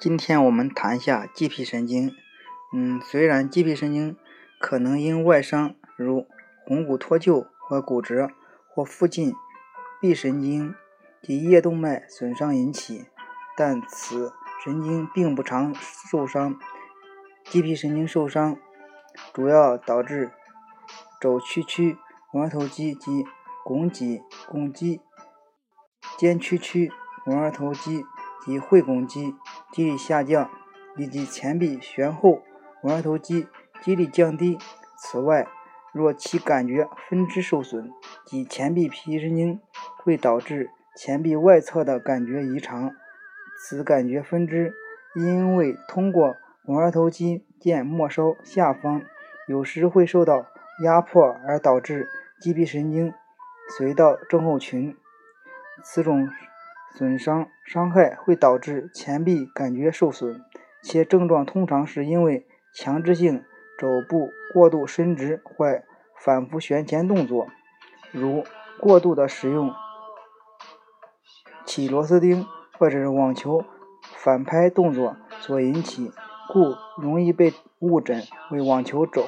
今天我们谈一下棘皮神经。嗯，虽然棘皮神经可能因外伤，如肱骨脱臼或骨折，或附近臂神经及叶动脉损伤引起，但此神经并不常受伤。鸡皮神经受伤主要导致肘屈曲、肱二头肌及肱脊、肱肌、肩屈曲、肱二头肌。及会肱肌肌力下降，以及前臂旋后肱二头肌肌力降低。此外，若其感觉分支受损及前臂皮神经，会导致前臂外侧的感觉异常。此感觉分支因为通过肱二头肌腱末梢下方，有时会受到压迫而导致肌皮神经髓道症候群。此种。损伤伤害会导致前臂感觉受损，且症状通常是因为强制性肘部过度伸直或反复旋前动作，如过度的使用起螺丝钉或者是网球反拍动作所引起，故容易被误诊为网球肘。